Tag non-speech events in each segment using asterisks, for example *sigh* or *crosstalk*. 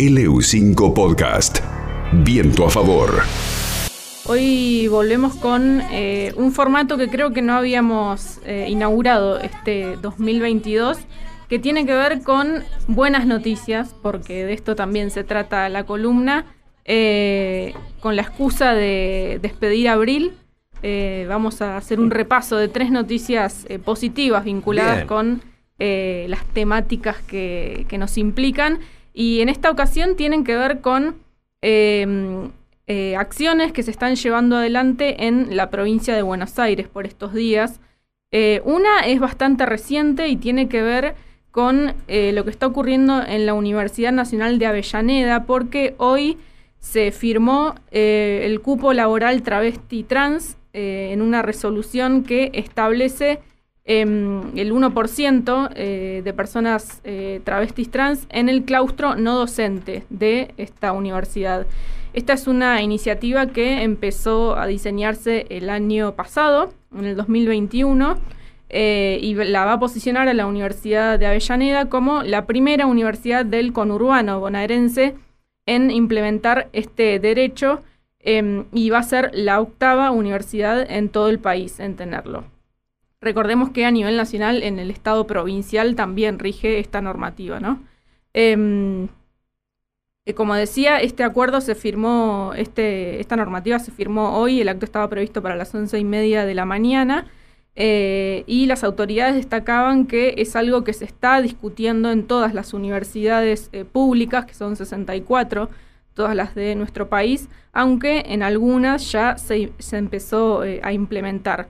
LU5 Podcast. Viento a favor. Hoy volvemos con eh, un formato que creo que no habíamos eh, inaugurado este 2022, que tiene que ver con buenas noticias, porque de esto también se trata la columna, eh, con la excusa de despedir abril. vamos a hacer un repaso de tres noticias positivas vinculadas Bien. con las temáticas que, que nos implican. Y en esta ocasión tienen que ver con eh, eh, acciones que se están llevando adelante en la provincia de Buenos Aires por estos días. Eh, una es bastante reciente y tiene que ver con eh, lo que está ocurriendo en la Universidad Nacional de Avellaneda, porque hoy se firmó eh, el cupo laboral travesti trans en una resolución que establece em, el 1% eh, de personas eh, travestis trans en el claustro no docente de esta universidad. Esta es una iniciativa que empezó a diseñarse el año pasado, en el 2021, eh, y la va a posicionar a la Universidad de Avellaneda como la primera universidad del conurbano bonaerense en implementar este derecho em, y va a ser la octava universidad en todo el país en tenerlo. Recordemos que a nivel nacional, en el estado provincial también rige esta normativa, ¿no? Em, eh, como decía, este acuerdo se firmó, este, esta normativa se firmó hoy, el acto estaba previsto para las once y media de la mañana, eh, y las autoridades destacaban que es algo que se está discutiendo en todas las universidades eh, públicas, que son 64, todas las de nuestro país, aunque en algunas ya se, empezó a implementar.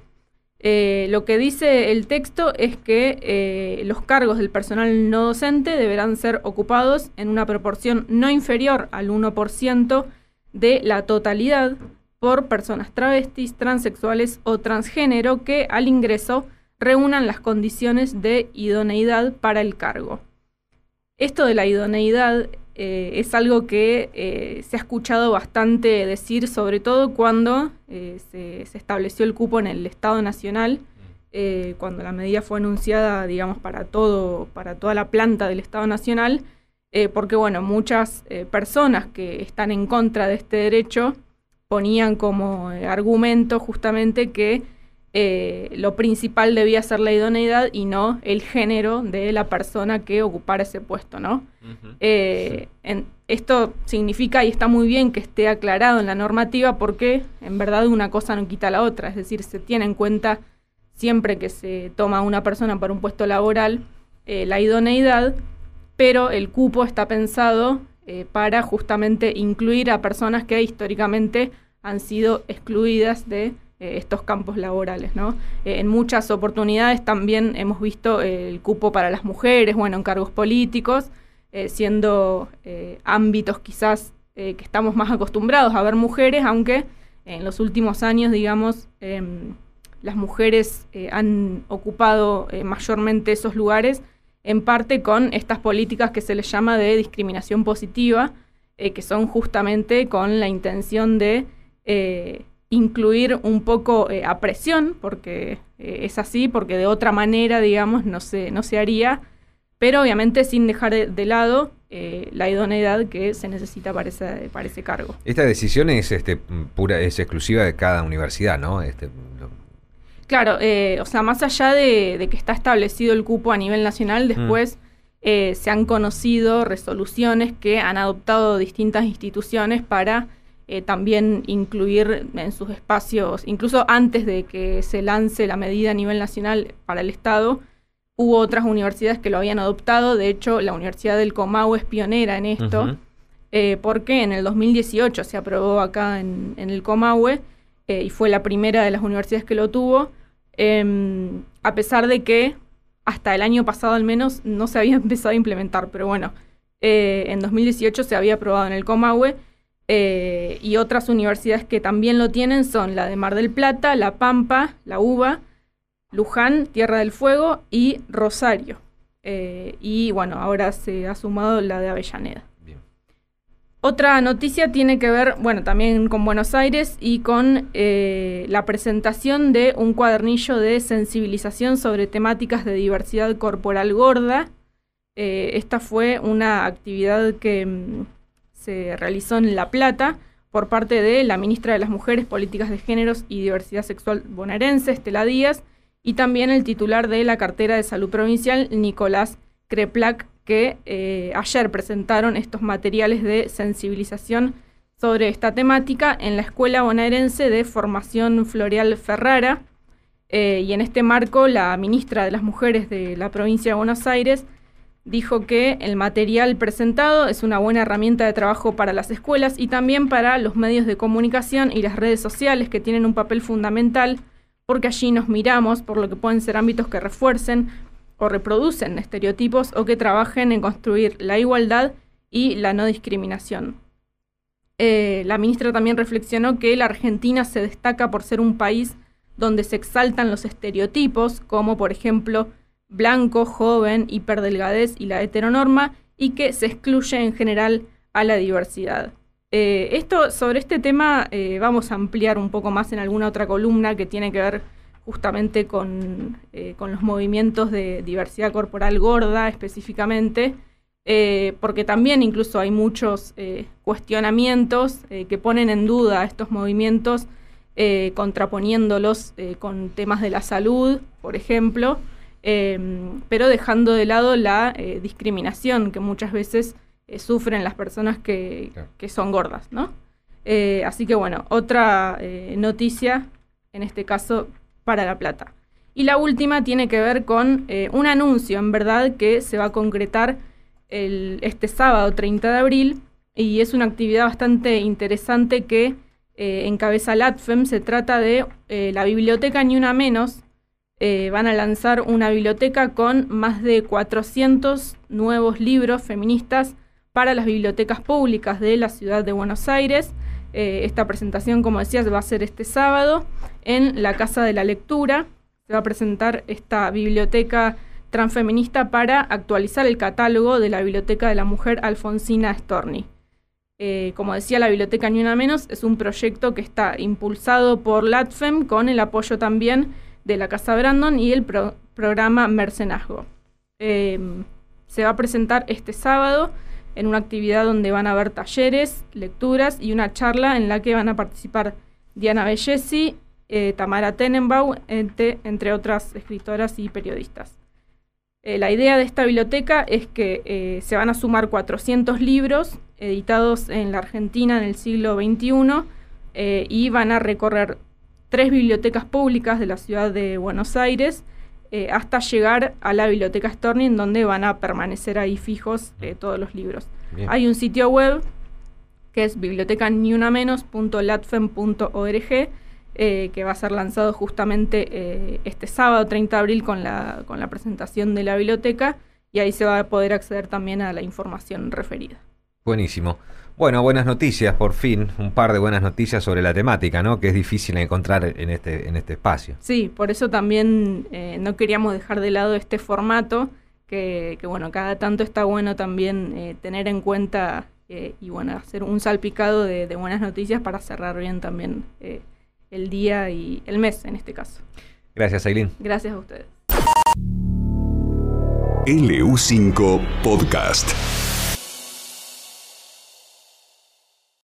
Eh, lo que dice el texto es que eh, los cargos del personal no docente deberán ser ocupados en una proporción no inferior al 1% de la totalidad por personas travestis, transexuales o transgénero que al ingreso reúnan las condiciones de idoneidad para el cargo. Esto de la idoneidad eh, es algo que eh, se ha escuchado bastante decir, sobre todo cuando eh, se, se estableció el cupo en el Estado Nacional, cuando la medida fue anunciada, digamos, para todo, para toda la planta del Estado Nacional, porque bueno, muchas personas que están en contra de este derecho ponían como argumento justamente que eh, lo principal debía ser la idoneidad y no el género de la persona que ocupara ese puesto, ¿no? Eh, en- esto significa y está muy bien que esté aclarado en la normativa porque en verdad una cosa no quita la otra, es decir, se tiene en cuenta siempre que se toma a una persona para un puesto laboral eh, la idoneidad, pero el cupo está pensado para justamente incluir a personas que históricamente han sido excluidas de estos campos laborales, ¿no? Eh, en muchas oportunidades también hemos visto eh, el cupo para las mujeres, bueno, en cargos políticos, eh, siendo eh, ámbitos quizás eh, que estamos más acostumbrados a ver mujeres, aunque en los últimos años, digamos, em, las mujeres eh, han ocupado eh, mayormente esos lugares, en parte con estas políticas que se les llama de discriminación positiva, eh, que son justamente con la intención de eh, incluir un poco eh, a presión, porque eh, es así, porque de otra manera, digamos, no se, no se haría, pero obviamente sin dejar de, de lado eh, la idoneidad que se necesita para ese, para ese cargo. Esta decisión es este pura, es exclusiva de cada universidad, ¿no? Este, lo- Claro, eh, o sea, más allá de, de que está establecido el cupo a nivel Mm. nacional, después eh, se han conocido resoluciones que han adoptado distintas instituciones para eh, también incluir en sus espacios, incluso antes de que se lance la medida a nivel nacional para el Estado, hubo otras universidades que lo habían adoptado. De hecho, la Universidad del Comahue es pionera en esto, eh, porque en el 2018 se aprobó acá en, en el Comahue eh, y fue la primera de las universidades que lo tuvo, em, a pesar de que hasta el año pasado al menos no se había *laughs* empezado a implementar, pero bueno, en 2018 se había aprobado en el Comahue eh, y otras universidades que también lo tienen son la de Mar del Plata, La Pampa, La UBA, Luján, Tierra del Fuego y Rosario. Eh, y bueno, ahora se ha sumado la de Avellaneda. Bien. Otra noticia tiene que ver, bueno, también con Buenos Aires y con eh, la presentación de un cuadernillo de sensibilización sobre temáticas de diversidad corporal gorda. Esta fue una actividad que, mm, se realizó en La Plata por parte de la ministra de las Mujeres, Políticas de Géneros y Diversidad Sexual bonaerense, Estela Díaz, y también el titular de la cartera de salud provincial, Nicolás Creplac, que eh, ayer presentaron estos materiales de sensibilización sobre esta temática en la Escuela Bonaerense de Formación Floreal Ferrara. Eh, y en este marco, la ministra de las Mujeres de la provincia de Buenos Aires dijo que el material presentado es una buena herramienta de trabajo para las escuelas y también para los medios de comunicación y las redes sociales que tienen un papel fundamental porque allí nos miramos por lo que pueden ser ámbitos que refuercen o reproducen estereotipos o que trabajen en construir la igualdad y la no discriminación. Eh, la ministra también reflexionó que la Argentina se destaca por ser un país donde se exaltan los estereotipos, como por ejemplo blanco, joven, hiperdelgadez y la heteronorma, y que se excluye en general a la diversidad. Eh, esto, sobre este tema eh, vamos a ampliar un poco más en alguna otra columna que tiene que ver justamente con, eh, con los movimientos de diversidad corporal gorda específicamente, porque también incluso hay muchos cuestionamientos que ponen en duda estos movimientos, contraponiéndolos con temas de la salud, por ejemplo. Em, pero dejando de lado la eh, discriminación que muchas veces eh, sufren las personas que, son gordas, ¿no? Eh, así que bueno, otra noticia, en este caso, para La Plata. Y la última tiene que ver con un anuncio, en verdad, que se va a concretar este sábado 30 de abril, y es una actividad bastante interesante que encabeza LATFEM. Se trata de la biblioteca Ni Una Menos, eh, van a lanzar una biblioteca con más de 400 nuevos libros feministas para las bibliotecas públicas de la ciudad de Buenos Aires. Eh, esta presentación, como decías, va a ser este sábado en la Casa de la Lectura. Se va a presentar esta biblioteca transfeminista para actualizar el catálogo de la Biblioteca de la Mujer Alfonsina Storni. Eh, como decía, la Biblioteca Ni Una Menos es un proyecto que está impulsado por LATFEM con el apoyo también de la Casa Brandon y el programa Mercenazgo. Em, se va a presentar este sábado en una actividad donde van a haber talleres, lecturas y una charla en la que van a participar Diana Bellesi, eh, Tamara Tenenbaum, entre, otras escritoras y periodistas. Eh, la idea de esta biblioteca es que eh, se van a sumar 400 libros editados en la Argentina en el siglo XXI y van a recorrer tres bibliotecas públicas de la ciudad de Buenos Aires eh, hasta llegar a la biblioteca Storning donde van a permanecer ahí fijos eh, todos los libros. Hay un sitio web que es bibliotecaniunamenos.latfem.org eh, que va a ser lanzado justamente este sábado 30 de abril con la, con la presentación de la biblioteca y ahí se va a poder acceder también a la información referida. Buenísimo. Bueno, buenas noticias, por fin, un par de buenas noticias sobre la temática, ¿no? Que es difícil encontrar en este, en este espacio. Sí, por eso también eh, no queríamos dejar de lado este formato, que, bueno, cada tanto está bueno también eh, tener en cuenta eh, y bueno, hacer un salpicado de, de, buenas noticias para cerrar bien también el día y el mes en este caso. Gracias, Aileen. Gracias a ustedes. LU5 Podcast.